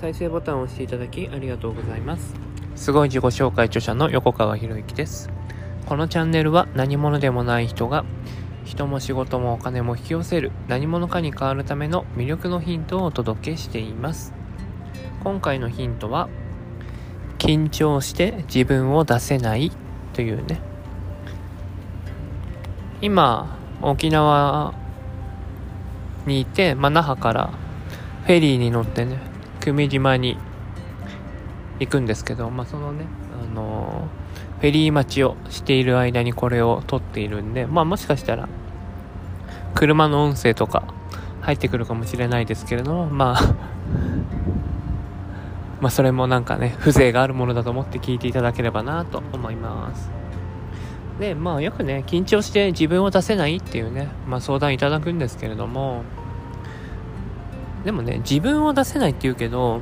再生ボタンを押していただきありがとうございます。すごい自己紹介著者の横川博之です。このチャンネルは何者でもない人が人も仕事もお金も引き寄せる何者かに変わるための魅力のヒントをお届けしています。今回のヒントは緊張して自分を出せないというね。今沖縄にいて、まあ、那覇からフェリーに乗ってね久米島に行くんですけど、まあ、そのね、あの、フェリー待ちをしている間にこれを撮っているんで、まあ、もしかしたら車の音声とか入ってくるかもしれないですけれども、まあ まそれもなんかね、風情があるものだと思って聞いていただければなと思います。で、まあよくね、緊張して自分を出せないっていうね、まあ相談いただくんですけれども、でもね、自分を出せないって言うけど、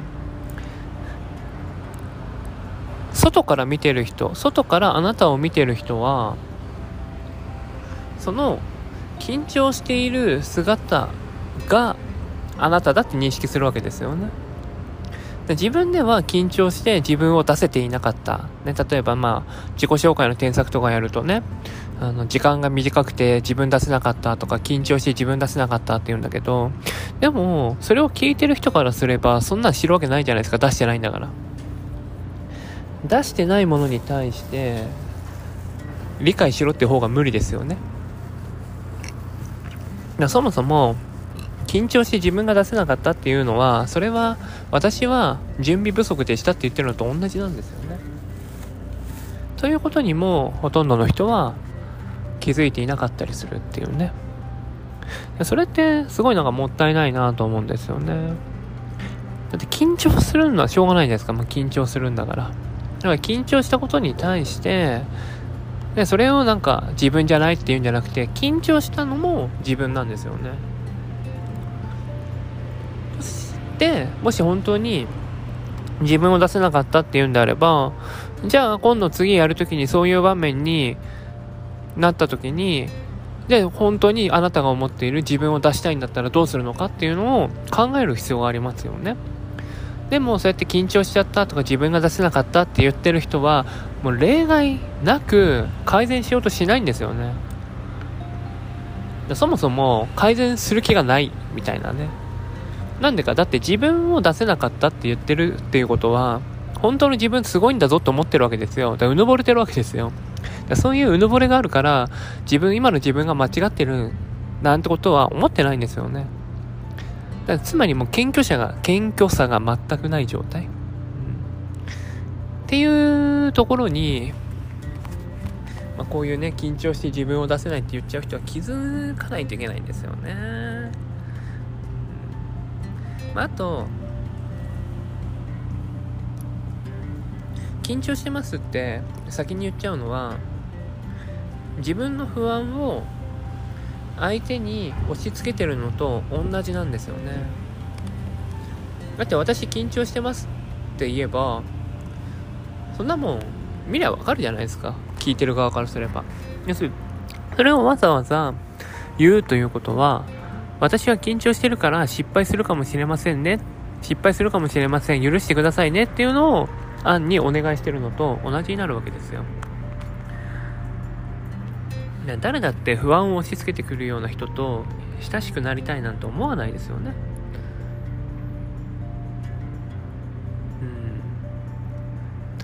外から見てる人、外からあなたを見てる人は、その緊張している姿があなただって認識するわけですよね。で自分では緊張して自分を出せていなかった。ね、例えばまあ、自己紹介の添削とかやるとね、あの、時間が短くて自分出せなかったとか、緊張して自分出せなかったって言うんだけど、でも、それを聞いてる人からすれば、そんなん知るわけないじゃないですか、出してないんだから。出してないものに対して、理解しろって方が無理ですよね。そもそも、緊張して自分が出せなかったっていうのは、それは私は準備不足でしたって言ってるのと同じなんですよね。ということにもほとんどの人は気づいていなかったりするっていうね。それってすごいなんかもったいないなと思うんですよね。だって緊張するのはしょうがないじゃないですか。まあ、緊張するんだから。だから緊張したことに対して、でそれをなんか自分じゃないっていうんじゃなくて、緊張したのも自分なんですよね。でもし本当に自分を出せなかったっていうんであればじゃあ今度次やるときにそういう場面になったときにで本当にあなたが思っている自分を出したいんだったらどうするのかっていうのを考える必要がありますよね。でもそうやって緊張しちゃったとか自分が出せなかったって言ってる人はもう例外なく改善しようとしないんですよね。そもそも改善する気がないみたいなね。なんでか、だって自分を出せなかったって言ってるっていうことは、本当の自分すごいんだぞと思ってるわけですよ。だからうぬぼれてるわけですよ。そういううぬぼれがあるから、自分、今の自分が間違ってるなんてことは思ってないんですよね。だつまりもう謙虚者が、謙虚さが全くない状態。っていうところに、まあ、こういうね、緊張して自分を出せないって言っちゃう人は気づかないといけないんですよね。まあ、あと緊張してますって先に言っちゃうのは自分の不安を相手に押し付けてるのと同じなんですよね。だって私緊張してますって言えばそんなもん見りゃわかるじゃないですか。聞いてる側からすれば。要するにそれをわざわざ言うということは私は緊張してるから失敗するかもしれませんね。失敗するかもしれません。許してくださいねっていうのを、案にお願いしてるのと同じになるわけですよ。誰だって不安を押し付けてくるような人と親しくなりたいなんて思わないですよね。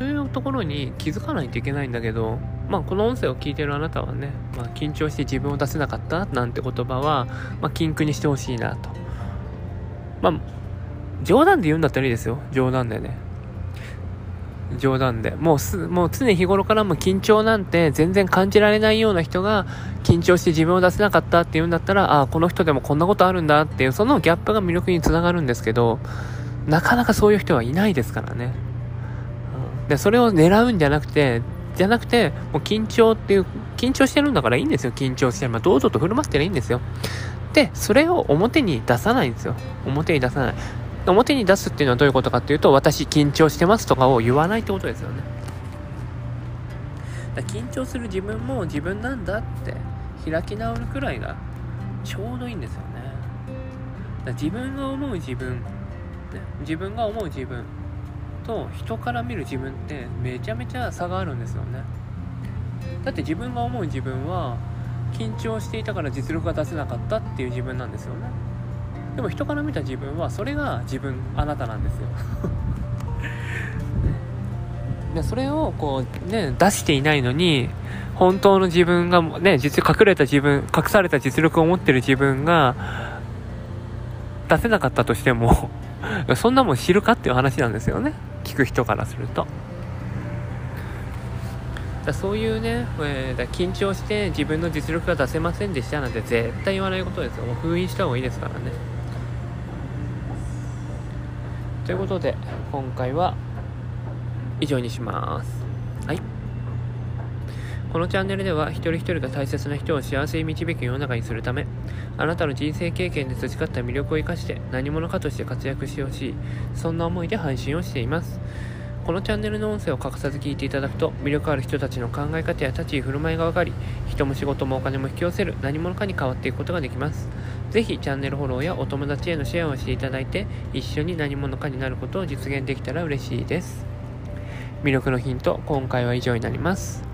というところに気づかないといけないんだけど、まあ、この音声を聞いてるあなたはね、まあ、緊張して自分を出せなかったなんて言葉は、まあ、禁句にしてほしいなと。まあ、冗談で言うんだったらいいですよ。冗談でね。冗談で。もうす、もう常日頃からも緊張なんて全然感じられないような人が緊張して自分を出せなかったって言うんだったら、ああ、この人でもこんなことあるんだっていう、そのギャップが魅力につながるんですけど、なかなかそういう人はいないですからね。で、それを狙うんじゃなくて、じゃなくて、もう緊張っていう、緊張してるんだからいいんですよ。緊張して。まあ、堂々と振る舞ってりゃいいんですよ。で、それを表に出さないんですよ。表に出さない。表に出すっていうのはどういうことかっていうと、私緊張してますとかを言わないってことですよね。だ緊張する自分も自分なんだって開き直るくらいがちょうどいいんですよね。だ自分が思う自分ね自分が思う自分と人から見る自分ってめちゃめちゃ差があるんですよね。だって自分が思う自分は緊張していたから実力が出せなかったっていう自分なんですよね。でも人から見た自分はそれが自分あなたなんですよ。でそれをこうね出していないのに本当の自分がね実隠れた自分隠された実力を持ってる自分が出せなかったとしても そんなもん知るかっていう話なんですよね聞く人からすると。だそういうね、えー、だ緊張して自分の実力が出せませんでしたなんて絶対言わないことですよ。もう封印した方がいいですからね。ということで今回は以上にします。このチャンネルでは一人一人が大切な人を幸せに導く世の中にするためあなたの人生経験で培った魅力を生かして何者かとして活躍してほしいそんな思いで配信をしています。このチャンネルの音声を欠かさず聞いていただくと魅力ある人たちの考え方や立ち居振る舞いが分かり人も仕事もお金も引き寄せる何者かに変わっていくことができます。ぜひチャンネルフォローやお友達へのシェアをしていただいて一緒に何者かになることを実現できたら嬉しいです。魅力のヒント今回は以上になります。